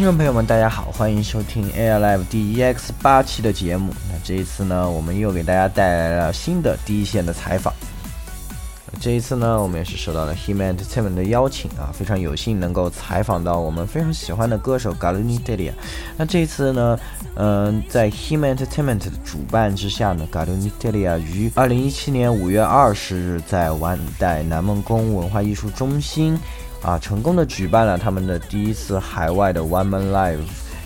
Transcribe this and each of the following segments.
听众朋友们，大家好，欢迎收听 Air Live 第 EX 八期的节目。那这一次呢，我们又给大家带来了新的第一线的采访。这一次呢，我们也是受到了 h i m Entertainment 的邀请啊，非常有幸能够采访到我们非常喜欢的歌手 g a l n i d a l i a 那这一次呢，嗯，在 h i m Entertainment 的主办之下呢 g a l n i d a l i a 于二零一七年五月二十日在万代南梦宫文化艺术中心。啊，成功的举办了他们的第一次海外的 One Man Live，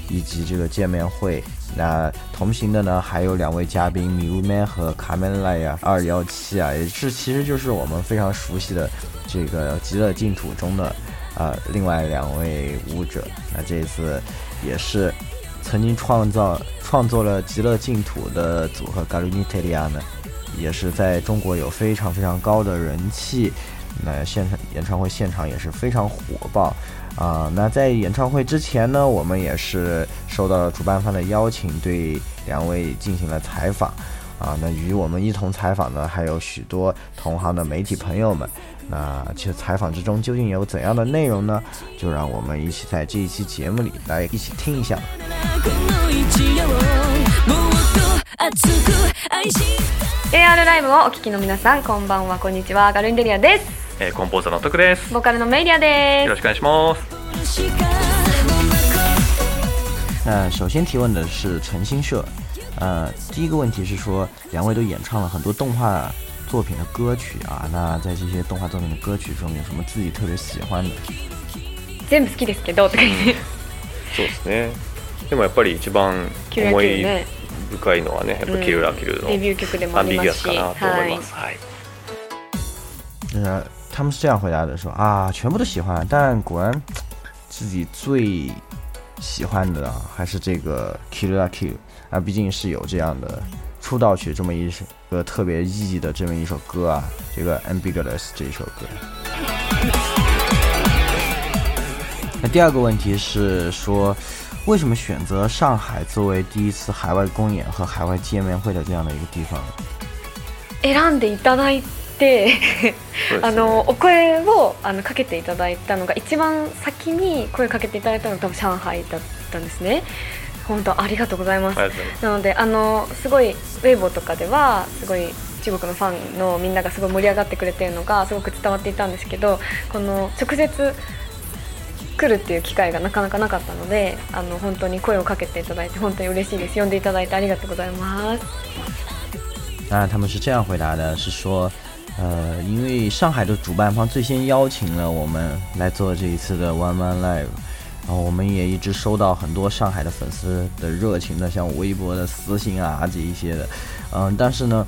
以及这个见面会。那同行的呢，还有两位嘉宾 Milu Man 和 Kamelaya 二幺七啊，也是其实就是我们非常熟悉的这个极乐净土中的啊另外两位舞者。那这一次也是曾经创造创作了极乐净土的组合 g a r u n i t e l i a 呢，也是在中国有非常非常高的人气。那现场演唱会现场也是非常火爆，啊，那在演唱会之前呢，我们也是受到了主办方的邀请，对两位进行了采访，啊，那与我们一同采访的还有许多同行的媒体朋友们，那实采访之中究竟有怎样的内容呢？就让我们一起在这一期节目里来一起听一下。熱く愛し AR ライブをお聞きの皆さんこんばんはこんにちはガルンデリアです、えー、コンポーザーの徳ですボーカルのメイリアですよろしくお願いします那首先提问的是陈新社，呃，第一个问题是说，两位都演唱了很多动画作品的歌曲啊，那在这些动画作品的歌曲中，有什么自己特别喜欢的？全部好きですけど そうですね。でもやっぱり一番思 い厉害的是，嗯，他们，是这样回答的说：“啊，全部都喜欢，但果然自己最喜欢的还是这个 Kill or a Kill 啊，毕竟是有这样的出道曲这么一首，个特别意义的这么一首歌啊，这个 Ambiguous 这一首歌。”那第二个问题是说。为什么选择上海作为第一次海外公演和海外见面会的这样的一个地方？選んでいただいてあのお声をあのかけていただいたのが一番先に声かけていただいたのが多分上海だったんですね。本当ありがとうございます。なのであのすごいウェイボーとかではすごい中国のファンのみんながすごい盛り上がってくれてるのがすごく伝わっていたんですけどこの直接来るっていう機会がなかなかなかったので、あの本当に声をかけていただいて本当に嬉しいです。呼んでいただいてありがとうございます。啊，他们是这样回答的，是说，呃，因为上海的主办方最先邀请了我们来做这一次的 One o n Live，然后我们也一直收到很多上海的粉丝的热情的，像微博的私信啊，这一些的，嗯，但是呢，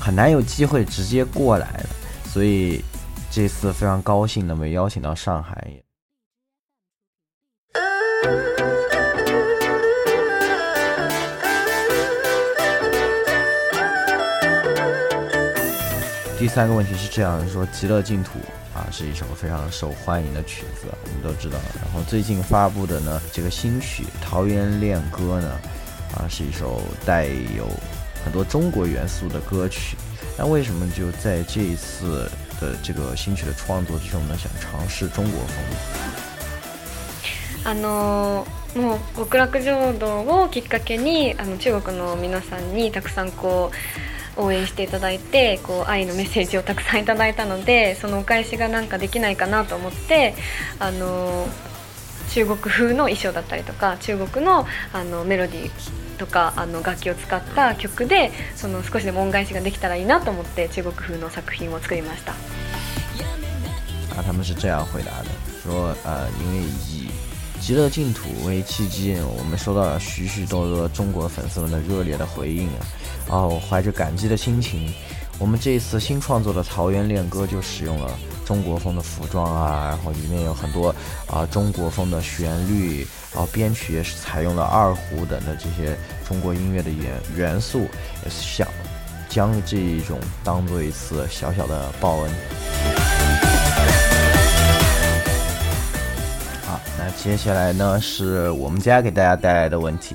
很难有机会直接过来的，所以这次非常高兴的被邀请到上海第三个问题是这样说：《极乐净土》啊是一首非常受欢迎的曲子，我们都知道。然后最近发布的呢这个新曲《桃源恋歌》呢，啊是一首带有很多中国元素的歌曲。那为什么就在这一次的这个新曲的创作之中呢，想尝试中国风？あのもう極楽浄土をきっかけにあの中国の皆さんにたくさんこう応援していただいてこう愛のメッセージをたくさんいただいたのでそのお返しがなんかできないかなと思ってあの中国風の衣装だったりとか中国のあのメロディーとかあの楽器を使った曲でその少しでも恩返しができたらいいなと思って中国風の作品を作りました。啊，他们是这样回答的，说呃，因为以极乐净土为契机，我们收到了许许多多中国粉丝们的热烈的回应啊。哦，怀着感激的心情，我们这一次新创作的《桃园恋歌》就使用了中国风的服装啊，然后里面有很多啊中国风的旋律，然后编曲也是采用了二胡等的这些中国音乐的元元素，也是想将这一种当做一次小小的报恩。那接下来呢是我们家给大家带来的问题。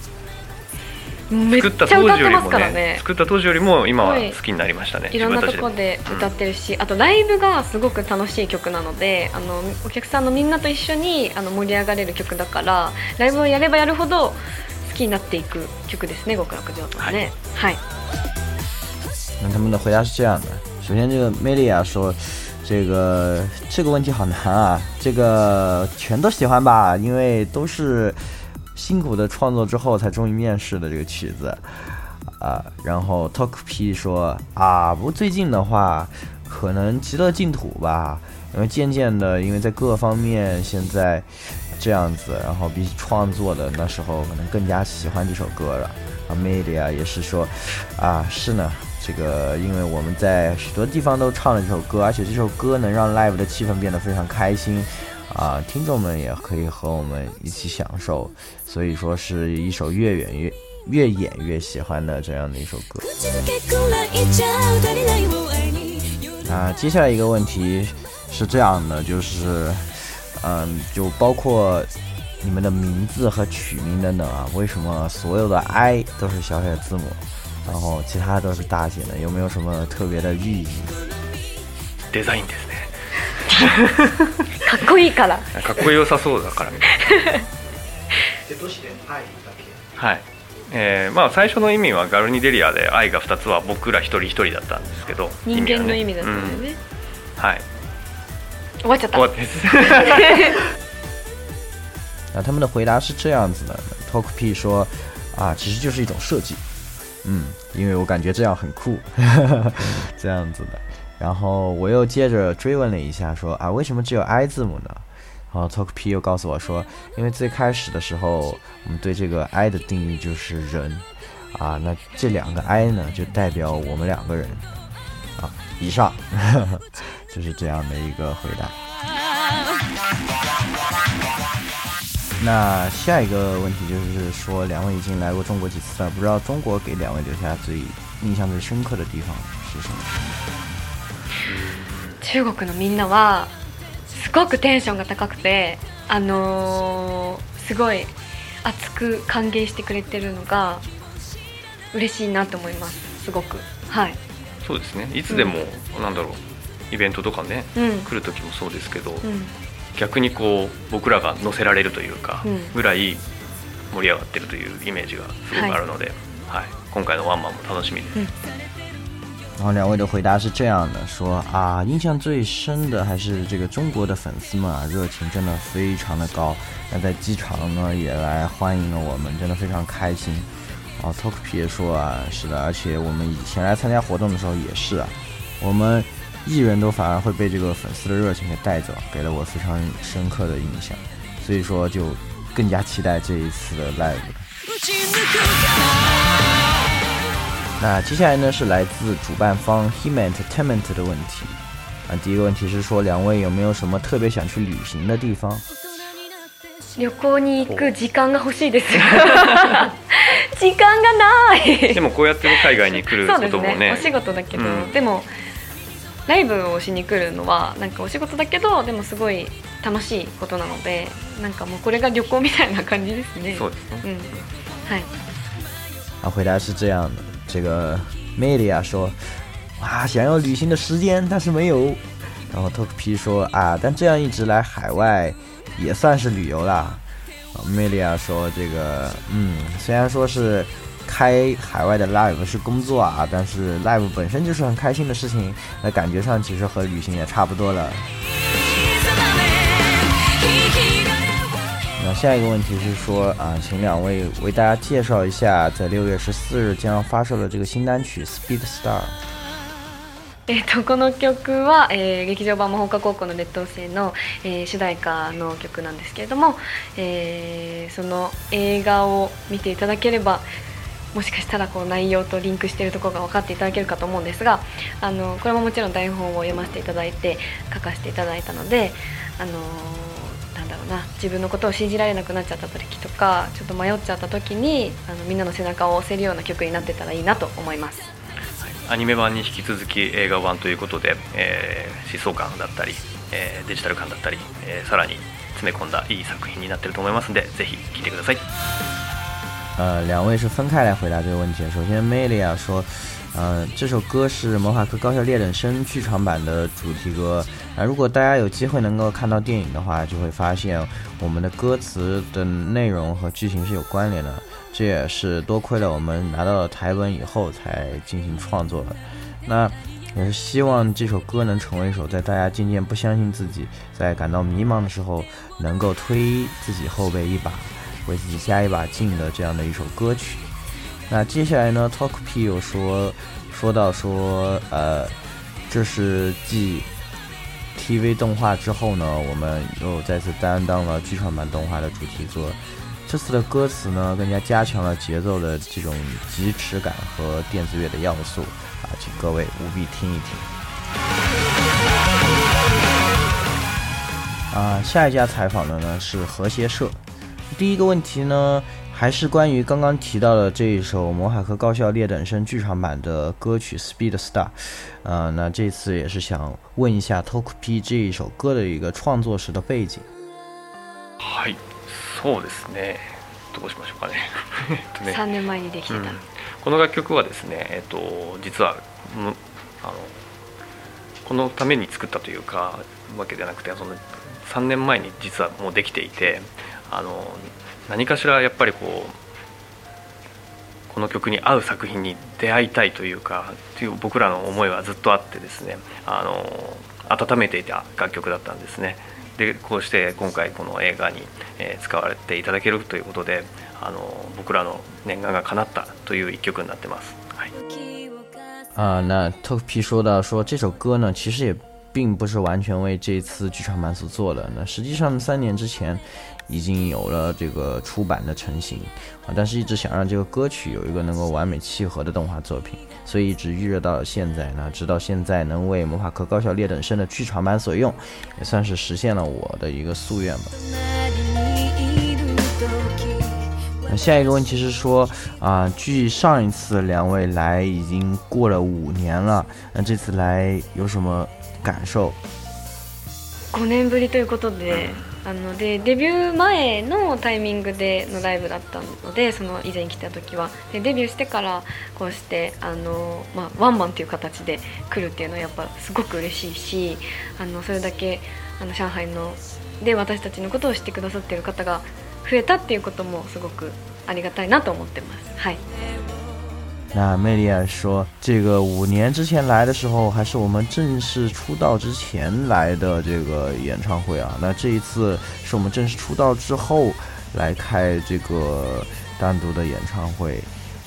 作った当時よりもね、ね、作った当時よりも今は好きになりましたね、はい、いろんなとこで歌ってるし、うん、あとライブがすごく楽しい曲なのであのお客さんのみんなと一緒にあの盛り上がれる曲だからライブをやればやるほど好きになっていく曲ですね極楽浄土はねはい、那他们的回答是这样的：首先，这个 Melia 说，这个这个问题好难啊，这个全都喜欢吧，因为都是。辛苦的创作之后，才终于面世的这个曲子，啊，然后 t a l k p 说啊，不最近的话，可能极乐净土吧，因为渐渐的，因为在各方面现在这样子，然后比起创作的那时候，可能更加喜欢这首歌了。a m e d i a 也是说啊，是呢，这个因为我们在许多地方都唱了这首歌，而且这首歌能让 Live 的气氛变得非常开心。啊，听众们也可以和我们一起享受，所以说是一首越演越越演越喜欢的这样的一首歌。啊，接下来一个问题，是这样的，就是，嗯，就包括你们的名字和曲名等等啊，为什么所有的 i 都是小写字母，然后其他都是大写的，有没有什么特别的寓意？哈哈哈哈哈。かっこいいからかっこよさそうだからみたいな はいえーまあ、最初の意味はガルニデリアで「愛が2つ」は僕ら一人一人だったんですけど人間の意味だったんだよね、うん、はい終わっちゃった 那他们的回答是这样子的，Talk P 说啊，其实就是一种设计，嗯，因为我感觉这样很酷，这样子的。然后我又接着追问了一下，说啊，为什么只有 I 字母呢？然后 Talk P 又告诉我说，因为最开始的时候，我们对这个 I 的定义就是人，啊，那这两个 I 呢，就代表我们两个人，啊，以上，就是这样的一个回答。那下一个问题就是说，两位已经来过中国几次了，不知道中国给两位留下最印象最深刻的地方是什么？中国のみんなはすごくテンションが高くてあのー、すごい熱く歓迎してくれてるのが嬉しいなと思いますすごくはいそうですねいつでも、うん、なんだろうイベントとかね、うん、来る時もそうですけど、うん、逆にこう僕らが乗せられるというか、ぐらい盛り上がってるというイメージがすごくあるので、はい、はい、今回のワンマンも楽しみです、然后两位的回答是这样的，说啊，印象最深的还是这个中国的粉丝们啊，热情真的非常的高，那在机场呢也来欢迎了我们，真的非常开心。哦 t o k 皮也说啊，是的，而且我们以前来参加活动的时候也是啊，我们艺人都反而会被这个粉丝的热情给带走，给了我非常深刻的印象，所以说就更加期待这一次的 Live 了。那接下来呢是来自主办方 h i Man Entertainment 的问题啊。第一个问题是说，两位有没有什么特别想去旅行的地方？旅行に行く時間が欲しいです。時間がない。でもこうやって海外に来ると思ね。ね。お仕事だけど、でもライブをしに来るのはなんかお仕事だけど、でもすごい楽しいことなので、なんかもこれが旅行みたいな感じですね。そうですね。うん、はい。啊，回答是这样的。这个 Melia 说：“啊，想要旅行的时间，但是没有。”然后 Tokp 说：“啊，但这样一直来海外，也算是旅游啦。”Melia 说：“这个，嗯，虽然说是开海外的 Live 是工作啊，但是 Live 本身就是很开心的事情，那感觉上其实和旅行也差不多了。”那下一个问题是说啊，请两位为大家介绍一下，在六月十四日将要发售的这个新单曲《Speed Star》。えっと、この曲は、えー、劇場版魔法科高校の劣等生の、えー、主題歌の曲なんですけれども、えー、その映画を見ていただければもしかしたらこう内容とリンクしているところが分かっていただけるかと思うんですがあのこれももちろん台本を読ませていただいて書かせていただいたので、あのーだろうな自分のことを信じられなくなっちゃった時とかちょっと迷っちゃった時にあのみんなの背中を押せるような曲になってたらいいなと思います。アニメ版に引き続き映画版ということで、えー、疾走感だったり、えー、デジタル感だったり、えー、さらに詰め込んだいい作品になってると思いますんでぜひ聴いてください。呃，两位是分开来回答这个问题。首先，Melia 说，嗯，这首歌是《魔法科高校劣等生》剧场版的主题歌。那如果大家有机会能够看到电影的话，就会发现我们的歌词的内容和剧情是有关联的。这也是多亏了我们拿到了台本以后才进行创作的。那也是希望这首歌能成为一首在大家渐渐不相信自己、在感到迷茫的时候，能够推自己后背一把，为自己加一把劲的这样的一首歌曲。那接下来呢？TalkP 又说，说到说，呃，这是继 TV 动画之后呢，我们又再次担当了剧场版动画的主题作。这次的歌词呢，更加加强了节奏的这种疾驰感和电子乐的要素啊，请各位务必听一听。啊，下一家采访的呢是和谐社。第一个问题呢？还是关于刚刚提到的这一首《魔海和高校劣等生剧场版》的歌曲《Speed Star》，呃，那这次也是想问一下 t o k p 这一首歌的一个创作时的背景。はい、そうですね。どうしましょうかね。三年前にできた。この楽曲はですね、えっと実はこのために作ったというかわけじゃなくて、その三年前に実はもうできていて、あの。何かしらやっぱりこうこの曲に合う作品に出会いたいというかという僕らの思いはずっとあってですねあの温めていた楽曲だったんですね。でこうして今回この映画に、え使われていただけるということであの僕らの念願が叶ったという一曲になってます。はい、啊，那 t o 说到说这首歌呢，其实也并不是完全为这次剧场版所做的。那实际上三年之前，已经有了这个出版的成型啊，但是一直想让这个歌曲有一个能够完美契合的动画作品，所以一直预热到现在。那直到现在能为《魔法科高校劣等生》的剧场版所用，也算是实现了我的一个夙愿吧。那下一个问题是说啊，距上一次两位来已经过了五年了，那这次来有什么？感受5年ぶりということであのでデビュー前のタイミングでのライブだったのでその以前来た時はでデビューしてからこうしてあの、まあ、ワンマンという形で来るっていうのはやっぱすごく嬉しいしあのそれだけあの上海ので私たちのことを知ってくださってる方が増えたっていうこともすごくありがたいなと思ってます。はい那魅力啊说，这个五年之前来的时候，还是我们正式出道之前来的这个演唱会啊。那这一次是我们正式出道之后来开这个单独的演唱会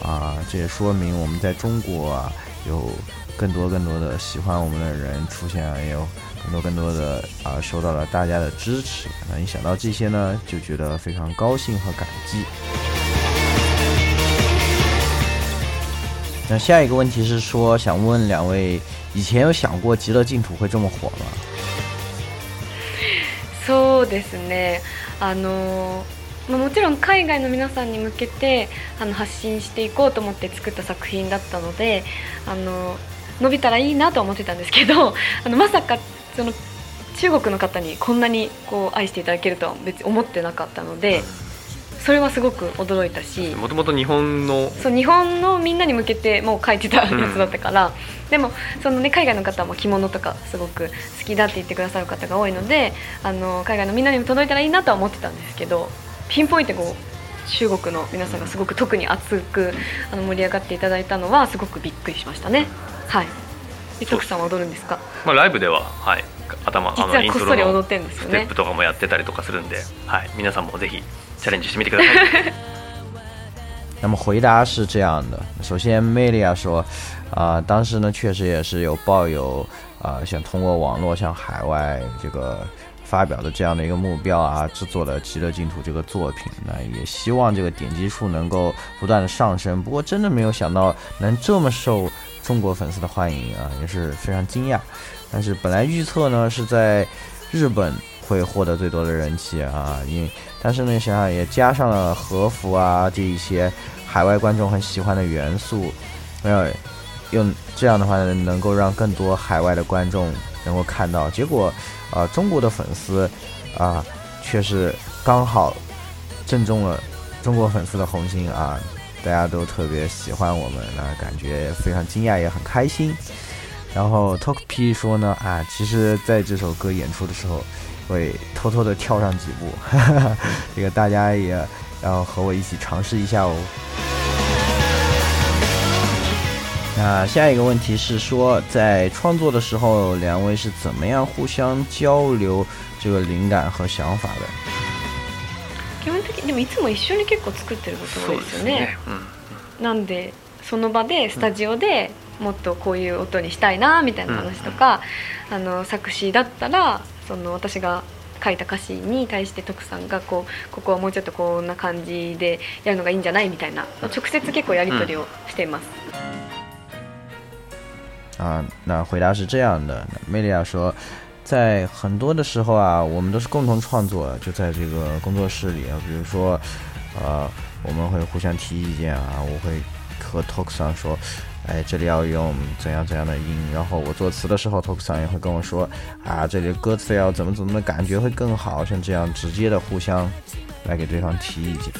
啊。这也说明我们在中国啊，有更多更多的喜欢我们的人出现，也有更多更多的啊，受到了大家的支持。那一想到这些呢，就觉得非常高兴和感激。那下一个问题是说，想问问两位，以前有想过极乐净土会这么火吗？そうですね。あの、まあ、もちろん海外の皆さんに向けてあの発信していこうと思って作った作品だったので、あの伸びたらいいなとは思ってたんですけど、あのまさかその中国の方にこんなにこう愛していただけるとは別に思ってなかったので。それはすごく驚いたしもともと日本のそう日本のみんなに向けてもう書いてたやつだったから、うん、でもその、ね、海外の方も着物とかすごく好きだって言ってくださる方が多いのであの海外のみんなにも届いたらいいなとは思ってたんですけどピンポイントこう中国の皆さんがすごく特に熱くあの盛り上がっていただいたのはすごくびっくりしましたね。はい。徳さんは踊るんですか。まあライブでははい頭あのイントロのステップとかもやってたりとかするんで、はい皆さんもぜひ 那么回答是这样的：首先，美 i a 说，啊，当时呢确实也是有抱有啊，想通过网络、向海外这个发表的这样的一个目标啊，制作了《极乐净土》这个作品，那也希望这个点击数能够不断的上升。不过，真的没有想到能这么受中国粉丝的欢迎啊，也是非常惊讶。但是本来预测呢是在日本会获得最多的人气啊，因为。但是呢，想想也加上了和服啊这一些海外观众很喜欢的元素，没有用这样的话能够让更多海外的观众能够看到。结果，呃，中国的粉丝，啊，却是刚好正中了中国粉丝的红心啊！大家都特别喜欢我们，那感觉非常惊讶，也很开心。然后 t a l k P 说呢，啊，其实在这首歌演出的时候。会偷偷的跳上几步，这个大家也要和我一起尝试一下哦。那下一个问题是说，在创作的时候，两位是怎么样互相交流这个灵感和想法的？基本的にでもいつも一緒に結構作ってる多いですよね。うなんでその場でスタジオでもっとこういう音にしたいなみたいな話とか、あの作詞だったら。その私が書いた歌詞に対して徳さんがこうここはもうちょっとこんな感じでやるのがいいんじゃないみたいな直接結構やり取りをしています。嗯、啊，那回答是这样的。梅利亚说，在很多的时候啊，我们都是共同创作，就在这个工作室里啊。比如说，呃，我们会互相提意见啊，我会和 t o 说，哎，这里要用怎样怎样的音，然后我作词的时候 t o k s 也会跟我说，啊，这里歌词要怎么怎么的感觉会更好，像这样直接的互相来给对方提意见。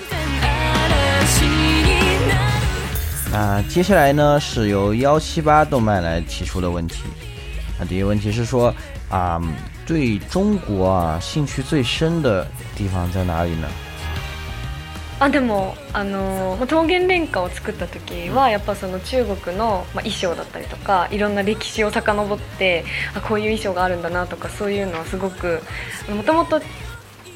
那接下来呢，是由幺七八动漫来提出的问题，啊，第一个问题是说，啊，对中国啊兴趣最深的地方在哪里呢？あでもあの桃源連歌を作った時はやっぱその中国の、まあ、衣装だったりとかいろんな歴史を遡ってあこういう衣装があるんだなとかそういうのはすごくもともと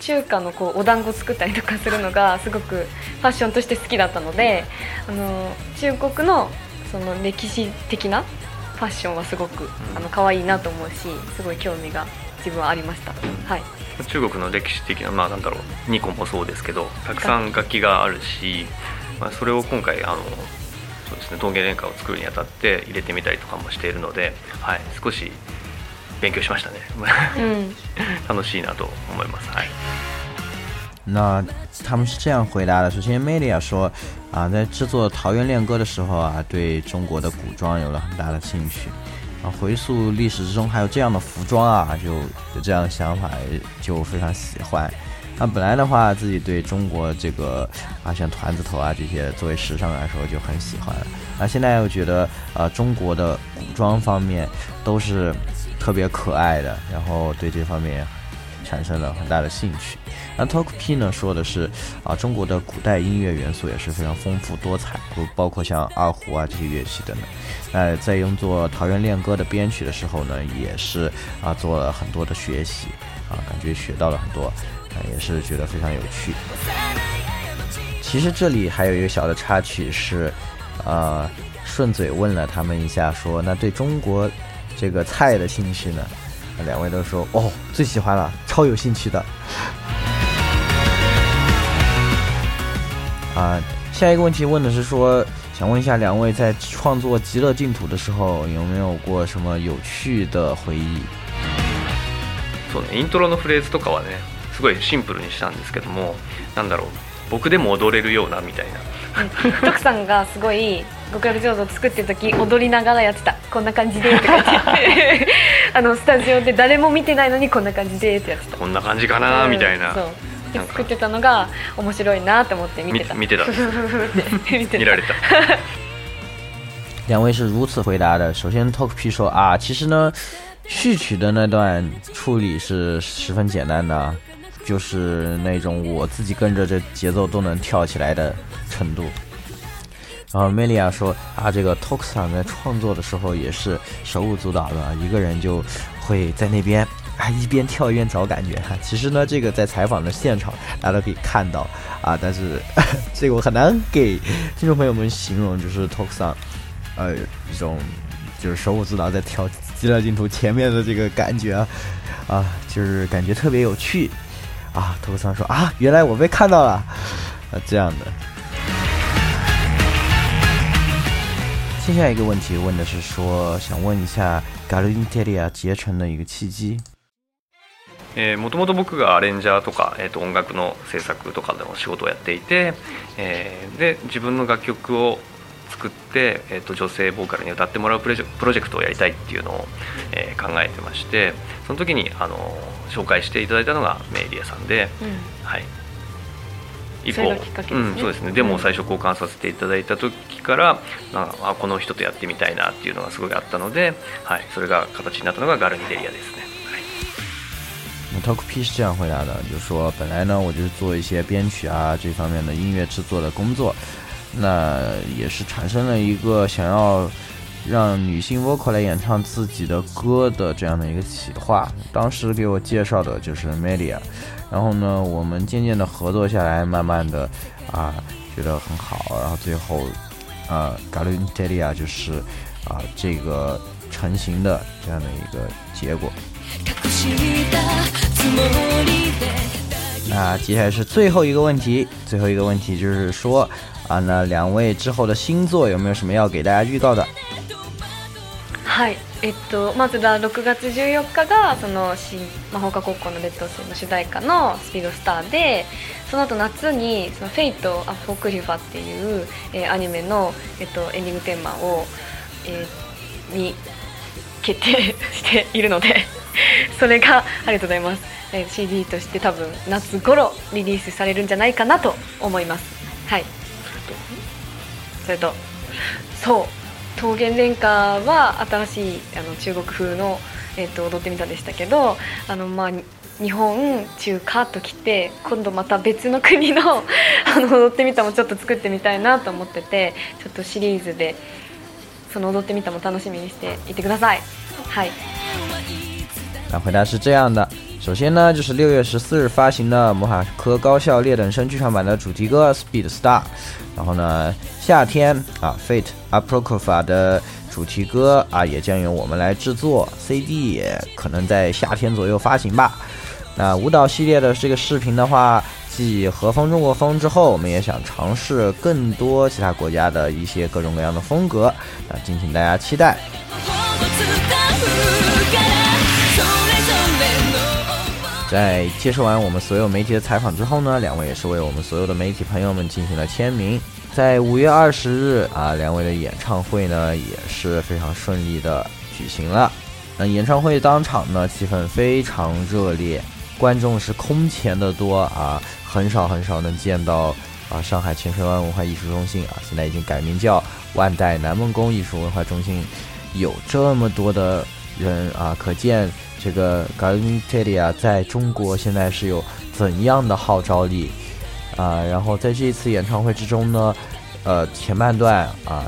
中華のこうお団子作ったりとかするのがすごくファッションとして好きだったのであの中国のその歴史的なファッションはすごくあの可愛いなと思うしすごい興味が自分はありました。はい中国の歴史的なまあなんだろうニコンもそうですけどたくさん楽器があるし、まあ、それを今回あのそうですね陶芸連歌を作るにあたって入れてみたりとかもしているので、はい、少し勉強しましたね、うん、楽しいなと思います。はい那他们是这样回答的：首先 m e l 说，啊，在制作《桃园恋歌》的时候啊，对中国的古装有了很大的兴趣。啊，回溯历史之中还有这样的服装啊，就有这样的想法，就非常喜欢。啊，本来的话自己对中国这个啊，像团子头啊这些作为时尚来说就很喜欢。啊，现在又觉得呃中国的古装方面都是特别可爱的，然后对这方面。产生了很大的兴趣。那 Talk P 呢，说的是啊，中国的古代音乐元素也是非常丰富多彩，不包括像二胡啊这些乐器等等。那在用作《桃园恋歌》的编曲的时候呢，也是啊做了很多的学习，啊感觉学到了很多，也是觉得非常有趣。其实这里还有一个小的插曲是，呃，顺嘴问了他们一下，说那对中国这个菜的兴趣呢？两位都说哦，最喜欢了，超有兴趣的。啊，下一个问题问的是说，想问一下两位在创作《极乐净土》的时候有没有过什么有趣的回忆？所以，intro のフレーズとかはね、すごいシンプルにしたんですけども、なんだろう、僕でも踊れるようなみたいな。徳さんがすごい《五彩鸟座》作ってたとき、踊りながらやってた、こんな感じで。あのスタジオで誰も見てないのにこんな感じでやってた。こんな感じかなみたいな。そう。作ってたのが面白いなと思って見てた。見てた。見て見て見て。見られた。两位是如此回答的。首先，Talk P 说啊，其实呢，序曲的那段处理是十分简单的，就是那种我自己跟着这节奏都能跳起来的程度。然后梅 i 亚说：“啊，这个 Toxan 在创作的时候也是手舞足蹈的，一个人就会在那边啊一边跳一边找感觉哈。其实呢，这个在采访的现场大家都可以看到啊，但是这个我很难给听众朋友们形容，就是 Toxan 呃一种就是手舞足蹈在跳资料镜头前面的这个感觉啊，啊就是感觉特别有趣啊。t o x a 说：啊，原来我被看到了啊这样的。”接下来一个问题问的是说，想问一下 Galinteria 结成的一个契机。えー、もともと僕がアレンジャーとか、えー、と音楽の制作とかの仕事をやっていて、えー、で自分の楽曲を作って、えー、と女性ボーカルに歌ってもらうプロジェクトをやりたいっていうのを、えー、考えてましてその時にあの紹介していただいたのがメイリアさんで、うん、はい、以降、そうですねでも最初交換させていただいた時から、まあ、この人とやってみたいなっていうのがすごいあったので、はい、それが形になったのがガルニデリアですね。t a l k P 是这样回答的，就说本来呢，我就是做一些编曲啊这方面的音乐制作的工作，那也是产生了一个想要让女性 vocal 来演唱自己的歌的这样的一个企划。当时给我介绍的就是 Melia，然后呢，我们渐渐的合作下来，慢慢的，啊，觉得很好，然后最后，啊 g a l u d e l i a 就是，啊，这个成型的这样的一个结果。那接下来是最后一个问题，最后一个问题就是说，啊，那两位之后的新作有没有什么要给大家预告的？嗨。えっと、まずは6月14日がその新魔法科高校の劣等生の主題歌の「スピードスターで」その後夏に「そのフェイト・ア・フォークリファ」っていう、えー、アニメの、えっと、エンディングテーマを、えー、に決定 しているのでそれがありがとうございます、えー、CD として多分夏頃リリースされるんじゃないかなと思いますはいそれとそう桃源連歌は新しいあの中国風の、えーと、踊ってみたでしたけどあの、まあ、日本中華と来て今度また別の国の あの踊ってみたもちょっと作ってみたいなと思っててちょっとシリーズでその踊ってみたも楽しみにしていてください。はい那回答是这样的，首先呢，就是六月十四日发行的《魔法科高校劣等生剧场版》的主题歌《Speed Star》，然后呢，夏天啊，《Fate Apocrypha》的主题歌啊，也将由我们来制作 CD，也可能在夏天左右发行吧。那舞蹈系列的这个视频的话，继和风中国风之后，我们也想尝试更多其他国家的一些各种各样的风格啊，敬请大家期待。在接受完我们所有媒体的采访之后呢，两位也是为我们所有的媒体朋友们进行了签名。在五月二十日啊，两位的演唱会呢也是非常顺利的举行了。那演唱会当场呢气氛非常热烈，观众是空前的多啊，很少很少能见到啊上海千水湾文化艺术中心啊现在已经改名叫万代南梦宫艺术文化中心，有这么多的。人啊，可见这个 g a l n t y l i a 在中国现在是有怎样的号召力啊！然后在这一次演唱会之中呢，呃，前半段啊，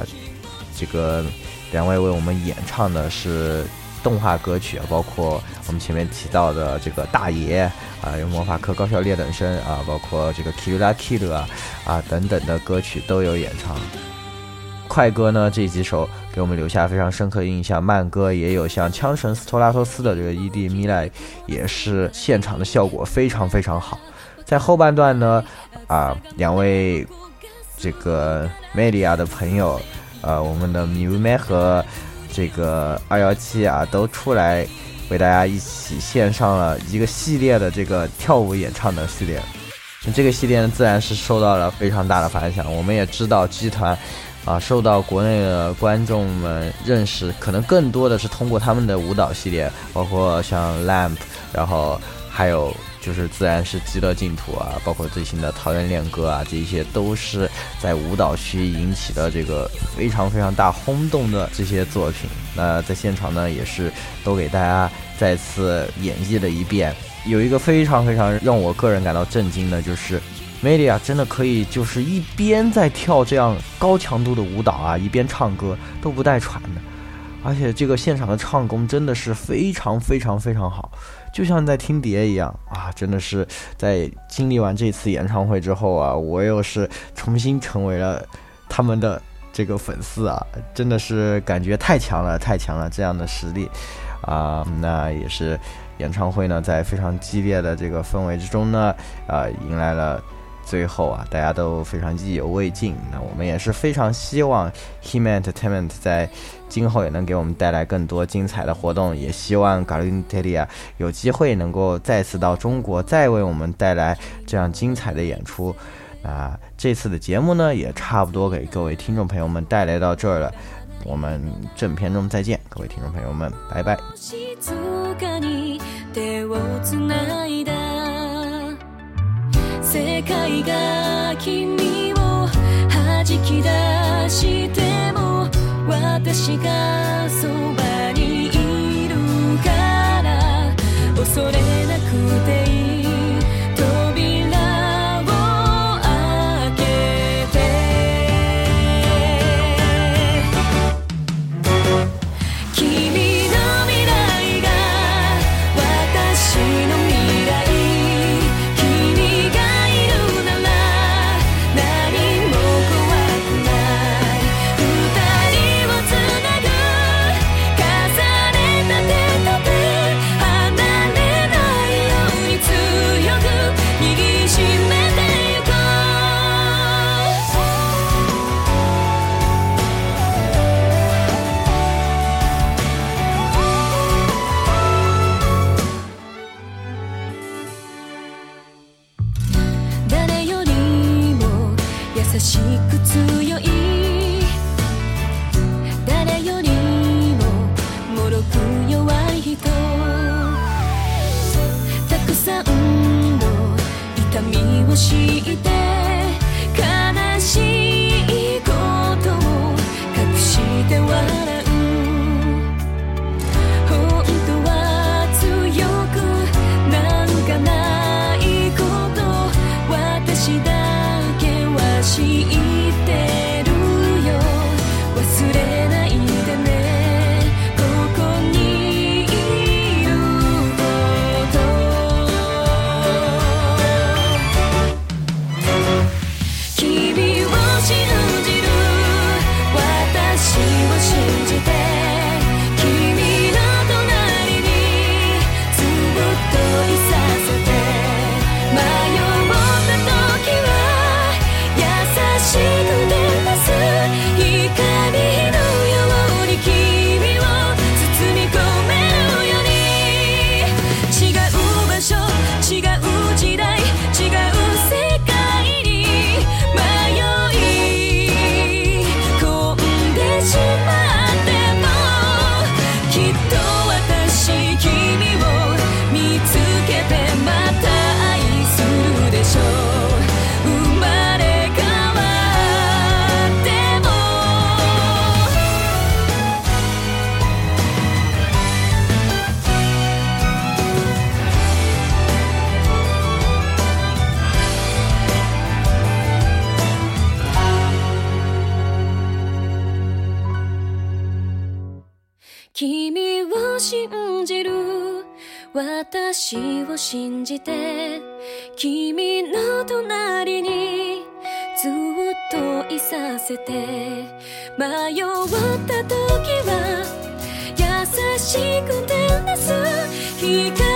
这个两位为我们演唱的是动画歌曲，包括我们前面提到的这个大爷啊，有魔法科高校劣等生啊，包括这个 k i r a k i d 啊，啊等等的歌曲都有演唱。快歌呢，这几首给我们留下非常深刻印象。慢歌也有像枪神斯托拉托斯的这个 ED m 米莱，也是现场的效果非常非常好。在后半段呢，啊，两位这个 Media 的朋友，呃，我们的 Miumi 和这个二幺七啊，都出来为大家一起献上了一个系列的这个跳舞演唱的系列。这个系列自然是受到了非常大的反响。我们也知道集团。啊，受到国内的观众们认识，可能更多的是通过他们的舞蹈系列，包括像《lamp》，然后还有就是自然是《极乐净土》啊，包括最新的《桃园恋歌》啊，这些都是在舞蹈区引起的这个非常非常大轰动的这些作品。那在现场呢，也是都给大家再次演绎了一遍。有一个非常非常让我个人感到震惊的就是。梅丽啊，真的可以，就是一边在跳这样高强度的舞蹈啊，一边唱歌都不带喘的，而且这个现场的唱功真的是非常非常非常好，就像在听碟一样啊！真的是在经历完这次演唱会之后啊，我又是重新成为了他们的这个粉丝啊，真的是感觉太强了，太强了这样的实力啊！那也是演唱会呢，在非常激烈的这个氛围之中呢，啊，迎来了。最后啊，大家都非常意犹未尽。那我们也是非常希望 h i Man Entertainment 在今后也能给我们带来更多精彩的活动，也希望 g a l i n t e d i a 有机会能够再次到中国，再为我们带来这样精彩的演出。啊，这次的节目呢，也差不多给各位听众朋友们带来到这儿了。我们正片中再见，各位听众朋友们，拜拜。世界が君を弾き出しても私がそうくさんの痛みを知って話を信じて君の隣にずっといさせて迷った時は優しく照なす光